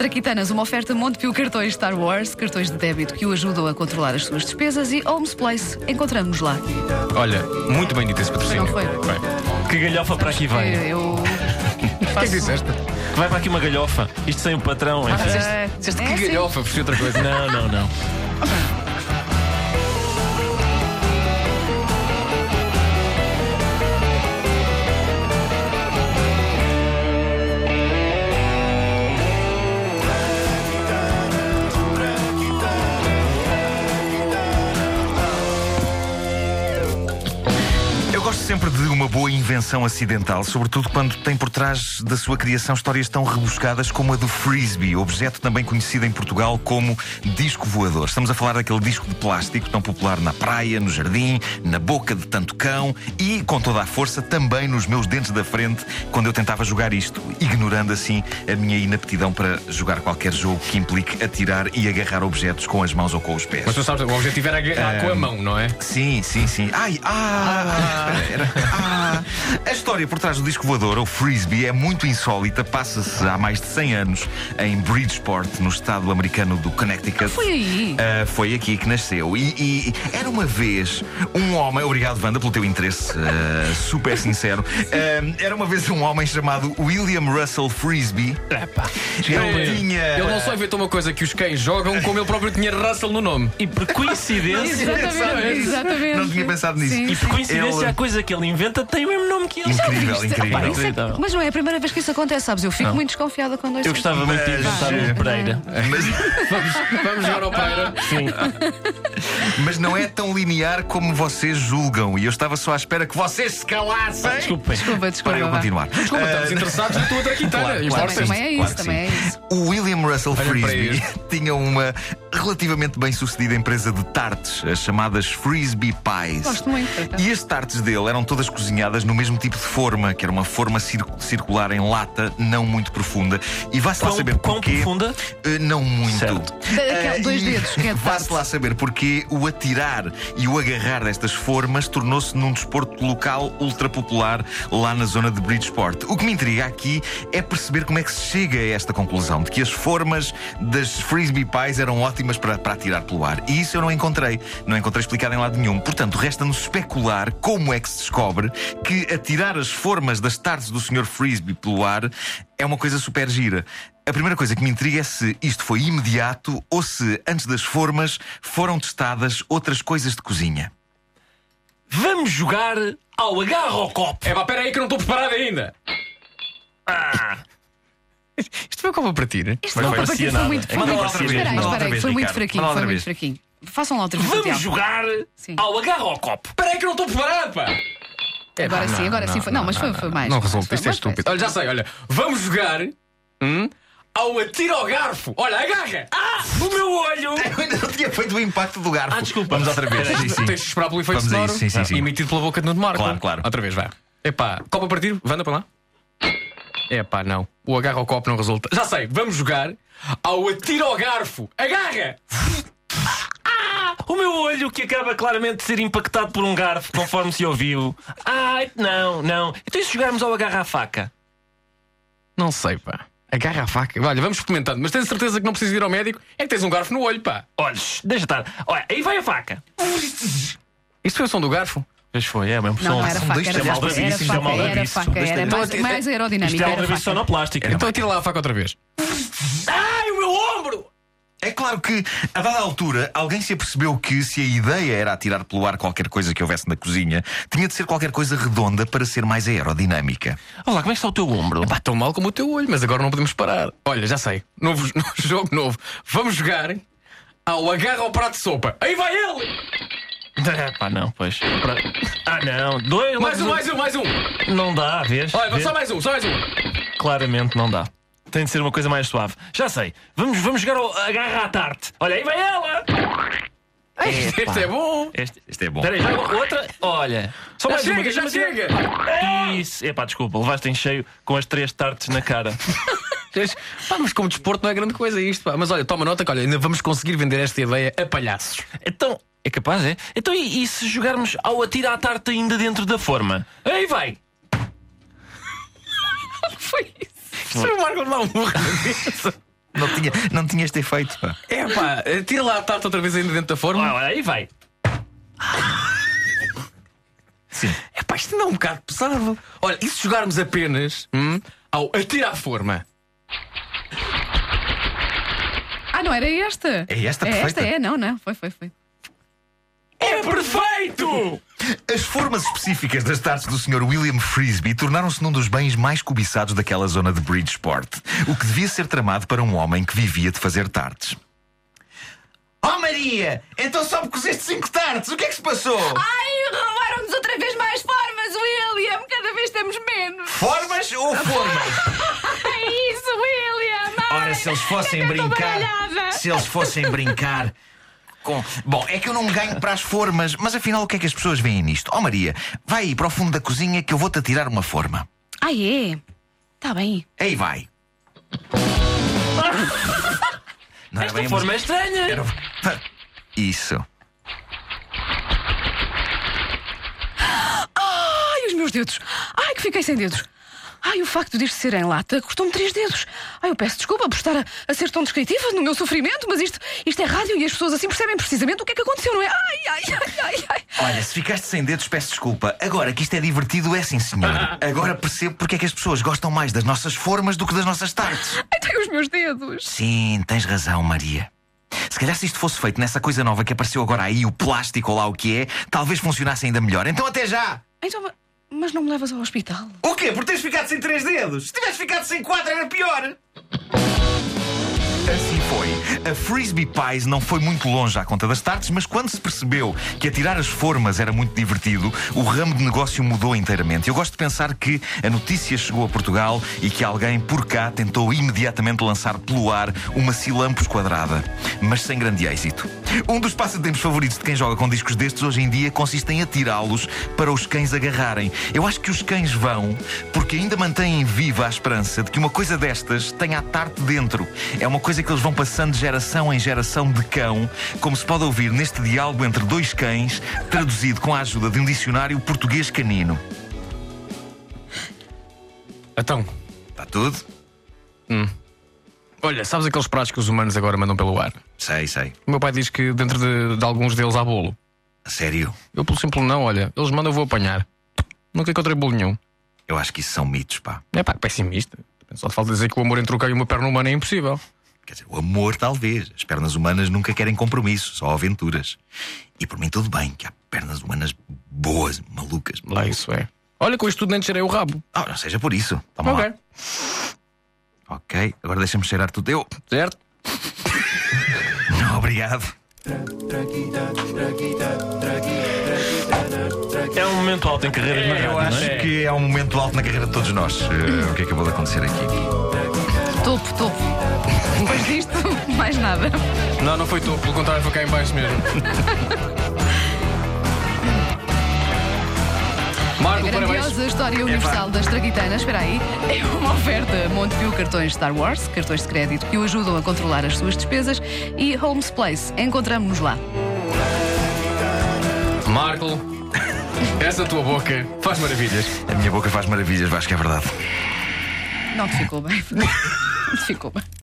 Traquitanas, uma oferta Montepio Cartões Star Wars, cartões de débito que o ajudam a controlar as suas despesas e Homes Place. Encontramos-nos lá. Olha, muito bem dito esse patrocínio. Não foi? Que galhofa para aqui vai. Eu. O que é que disseste? Vai para aqui uma galhofa. Isto sem o patrão. enfim. É, Disseste é que assim. galhofa, percebi outra coisa. Não, não, não. uma boa invenção acidental, sobretudo quando tem por trás da sua criação histórias tão rebuscadas como a do frisbee, objeto também conhecido em Portugal como disco voador. Estamos a falar daquele disco de plástico tão popular na praia, no jardim, na boca de tanto cão e, com toda a força, também nos meus dentes da frente quando eu tentava jogar isto, ignorando assim a minha inaptidão para jogar qualquer jogo que implique atirar e agarrar objetos com as mãos ou com os pés. Mas tu sabes, o objetivo era agarrar com a mão, não é? Sim, sim, sim. Ai, ah, espera, era- ah. A história por trás do disco voador, ou frisbee, é muito insólita. Passa-se há mais de 100 anos em Bridgeport, no estado americano do Connecticut. Foi aí. Ah, foi aqui que nasceu. E, e era uma vez um homem. Obrigado, Wanda, pelo teu interesse ah, super sincero. Ah, era uma vez um homem chamado William Russell Frisbee. Ele tinha. Ele não só inventou uma coisa que os cães jogam, como ele próprio tinha Russell no nome. E por coincidência. Exatamente, exatamente. Não tinha pensado nisso. Sim. E por coincidência, Ele- a coisa que ele inventa tem o mesmo nome que ele. Incrível, Isto- incrível. Pá, isso é- Inacreditável. mas não é a primeira vez que isso acontece, sabes? Eu fico muito desconfiada quando ouço Eu gostava muito de Mas- inventar um Pereira. Mas, Vamos, jogar ao Pereira. Sim. mas não é tão linear como vocês julgam. E eu estava só à espera que vocês se calassem. Desculpem. Desculpa, desculpa. Para eu vá. continuar. Desculpa, estamos Ah, interessados na tua traquitana. Claro, Importa claro, Também, isto. também é claro isso, que também é isso. O William Russell Olha para Frisbee tinha uma relativamente bem sucedida empresa de tartes, as chamadas Frisbee Pies. Gosto muito. E as tartes dele eram todas cozinhadas no mesmo tipo de forma, que era uma forma cir- circular em lata, não muito profunda. E vá-se lá Quão, saber quão porquê. profunda? Eh, não muito. Certo. Ah, dois e dedos, que é de Vá-se lá saber porque o atirar e o agarrar destas formas tornou-se num desporto local ultra popular lá na zona de Bridgeport. O que me intriga aqui é perceber como é que se chega a esta conclusão de que as formas das frisbee pies eram ótimas para, para atirar pelo ar. E isso eu não encontrei. Não encontrei explicado em lado nenhum. Portanto, resta-nos especular como é que se descobre que atirar as formas das tartes do Sr. Frisbee pelo ar é uma coisa super gira. A primeira coisa que me intriga é se isto foi imediato ou se, antes das formas, foram testadas outras coisas de cozinha. Vamos jogar ao agarro ao copo. É pá, espera aí que eu não estou preparado ainda. Isto foi como para ti, né? Isto não não foi, parecia foi nada. muito, foi muito, outra vez, espera aí, espera aí, foi muito fraquinho, foi muito fraquinho. Façam lá outra vez. Vamos jogar Sim. ao agarro ao copo. Espera aí que eu não estou preparado, pá. Agora sim, agora sim foi- não, mas foi- foi mais, Não foi resulta, foi isto é estúpido. Olha, já sei, olha. Vamos jogar hum, ao atiro ao garfo. Olha, agarra. Ah, No meu olho! Eu ainda não tinha feito o impacto do garfo. Ah, desculpa. Vamos outra vez. Sim, sim. Tens de esperar pelo efeito sonoro. isso, sim, sim, sim. Emitido pela boca de Nuno Marco. Claro, claro. Outra vez, vai. Epá, copa a partir, Vanda para lá. Epá, não. O agarro ao copo não resulta. Já sei, vamos jogar ao atiro ao garfo. Agarra! O meu olho que acaba claramente de ser impactado por um garfo, conforme se ouviu. Ai, não, não. Então e se jogarmos ao agarro à faca? Não sei, pá. Agarra a faca. Olha, vamos experimentando. Mas tens certeza que não precisas ir ao médico? É que tens um garfo no olho, pá. Olha, shh, deixa estar. Olha, aí vai a faca. Isto foi o som do garfo? Pois foi, é mesmo Não, não era faca, era faca, era isto é faca, mal era faca, Isto é- era Então, mais, é- mais Isto aerodinâmica. é Era outra vez faca. sonoplástica. Então atira lá a faca outra vez. Ai, o meu ombro! É claro que, a dada altura, alguém se apercebeu que se a ideia era atirar pelo ar qualquer coisa que houvesse na cozinha, tinha de ser qualquer coisa redonda para ser mais aerodinâmica. Olá, como é que está o teu ombro? Pá, tão mal como o teu olho, mas agora não podemos parar. Olha, já sei. Novo, novo jogo novo. Vamos jogar ao agarra ao prato de sopa. Aí vai ele! É, pá, não, pois. Pra- Ah, não. Dois, Mais um, mais um, mais um. Não dá, vês? Olha, Vês? só mais um, só mais um. Claramente não dá. Tem de ser uma coisa mais suave. Já sei. Vamos, vamos jogar ao agarra à tarte. Olha, aí vai ela! Este é bom. Este, Isto é bom. Espera aí, já outra. Olha. Só Já mais uma. chega, já deixa-me chega. dizer. Isso. Epá, desculpa, levaste em cheio com as três tartes na cara. Pá, mas como desporto não é grande coisa isto, pá. Mas olha, toma nota que olha, ainda vamos conseguir vender esta ideia a palhaços. Então, é capaz, é? Então, e, e se jogarmos ao atira à tarte ainda dentro da forma? Aí vai! Foi isso. Foi o Marco lá um burro na mesa. Não tinha, não tinha este efeito. Pá. É pá, tira lá a tarta outra vez ainda dentro da forma. Olha, olha, aí vai. Sim. É pá, isto não é um bocado pesado. Olha, e se jogarmos apenas hum, ao atirar a forma? Ah, não era esta? É esta, É esta, é, não, não. Foi, foi, foi. É perfeito! As formas específicas das tartes do Sr. William Frisbee tornaram-se num dos bens mais cobiçados daquela zona de Bridgeport, o que devia ser tramado para um homem que vivia de fazer tartes. Oh Maria! Então só me cozeste cinco tartes! O que é que se passou? Ai, roubaram-nos outra vez mais formas, William. Cada vez temos menos. Formas ou formas? É isso, William. Ai, Ora, se eles fossem brincar. baralhada. Se eles fossem brincar. Com... Bom, é que eu não ganho para as formas, mas afinal o que é que as pessoas veem nisto? Oh Maria, vai aí para o fundo da cozinha que eu vou-te atirar uma forma. Ah, é? Tá bem. Aí vai. Não Esta forma é estranha. Era- Isso. Ai, os meus dedos. Ai, que fiquei sem dedos. Ai, o facto disto ser em lata custou-me três dedos. Ai, eu peço desculpa por estar a, a ser tão descritiva no meu sofrimento, mas isto, isto é rádio e as pessoas assim percebem precisamente o que é que aconteceu, não é? Ai, ai, ai, ai, ai. Olha, se ficaste sem dedos, peço desculpa. Agora que isto é divertido, é sim, senhor. Agora percebo porque é que as pessoas gostam mais das nossas formas do que das nossas tartes. Ai, tenho os meus dedos. Sim, tens razão, Maria. Se calhar se isto fosse feito nessa coisa nova que apareceu agora aí, o plástico ou lá o que é, talvez funcionasse ainda melhor. Então até já! Então, mas não me levas ao hospital? O quê? Por teres ficado sem três dedos? Se tivesse ficado sem quatro era pior! A Frisbee Pies não foi muito longe à conta das tartes, mas quando se percebeu que atirar as formas era muito divertido, o ramo de negócio mudou inteiramente. Eu gosto de pensar que a notícia chegou a Portugal e que alguém por cá tentou imediatamente lançar pelo ar uma Cilampos quadrada, mas sem grande êxito. Um dos passatempos favoritos de quem joga com discos destes hoje em dia consiste em atirá-los para os cães agarrarem. Eu acho que os cães vão porque ainda mantêm viva a esperança de que uma coisa destas tenha a tarte dentro. É uma coisa que eles vão passando geração em geração de cão, como se pode ouvir neste diálogo entre dois cães, traduzido com a ajuda de um dicionário português canino. Então, Está tudo? olha, sabes aqueles pratos que os humanos agora mandam pelo ar? Sei, sei. O meu pai diz que dentro de, de alguns deles há bolo. A sério? Eu, pelo simples não, olha, eles mandam, eu vou apanhar. Nunca encontrei bolo nenhum. Eu acho que isso são mitos, pá. É pá, pessimista. Só te falta dizer que o amor entre o cão e uma perna humana é impossível. Quer dizer, o amor talvez. As pernas humanas nunca querem compromisso, só aventuras. E por mim tudo bem, que há pernas humanas boas, malucas. Lá isso é. Olha, com isto tudo nem cheirei o rabo. Ah, não seja por isso. Toma Ok. lá. Ok, agora deixa-me cheirar tudo. Eu. Certo? Não, obrigado. É um momento alto em carreiras na Eu rádio, acho é? que é um momento alto na carreira de todos nós. Eh, o que acabou de acontecer aqui? Topo, topo. Depois disto, mais nada. Não, não foi tu, pelo contrário, foi cá em baixo mesmo. A Marco, parabéns. grandiosa história universal das traquitanas, espera aí, é uma oferta Montepio Cartões Star Wars, cartões de crédito que o ajudam a controlar as suas despesas e Holmes Place. Encontramos-nos lá. Marco, essa tua boca faz maravilhas. A minha boca faz maravilhas, acho que é verdade. Não te ficou bem. Não te ficou bem.